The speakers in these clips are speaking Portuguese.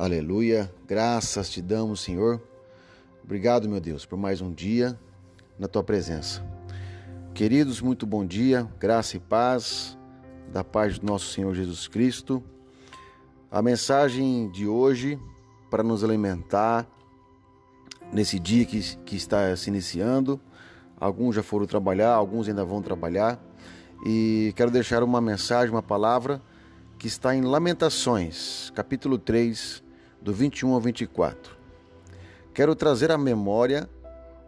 Aleluia. Graças te damos, Senhor. Obrigado, meu Deus, por mais um dia na tua presença. Queridos, muito bom dia. Graça e paz da paz do nosso Senhor Jesus Cristo. A mensagem de hoje para nos alimentar nesse dia que, que está se iniciando. Alguns já foram trabalhar, alguns ainda vão trabalhar. E quero deixar uma mensagem, uma palavra que está em Lamentações, capítulo 3, do 21 ao 24. Quero trazer à memória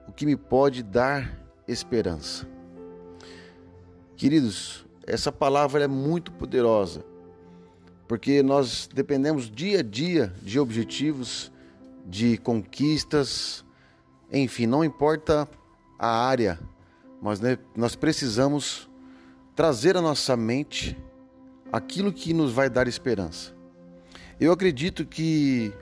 o que me pode dar esperança. Queridos, essa palavra é muito poderosa, porque nós dependemos dia a dia de objetivos, de conquistas, enfim, não importa a área, mas né, nós precisamos trazer à nossa mente aquilo que nos vai dar esperança. Eu acredito que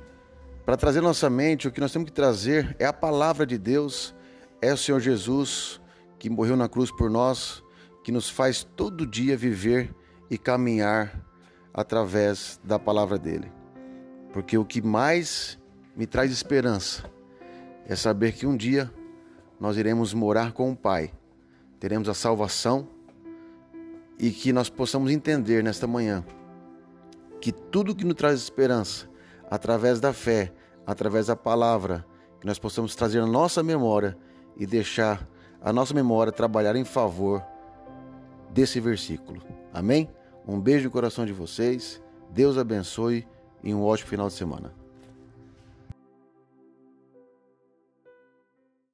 para trazer nossa mente, o que nós temos que trazer é a palavra de Deus, é o Senhor Jesus que morreu na cruz por nós, que nos faz todo dia viver e caminhar através da palavra dele. Porque o que mais me traz esperança é saber que um dia nós iremos morar com o Pai, teremos a salvação e que nós possamos entender nesta manhã que tudo que nos traz esperança, através da fé, através da palavra, que nós possamos trazer a nossa memória e deixar a nossa memória trabalhar em favor desse versículo. Amém? Um beijo no coração de vocês, Deus abençoe e um ótimo final de semana.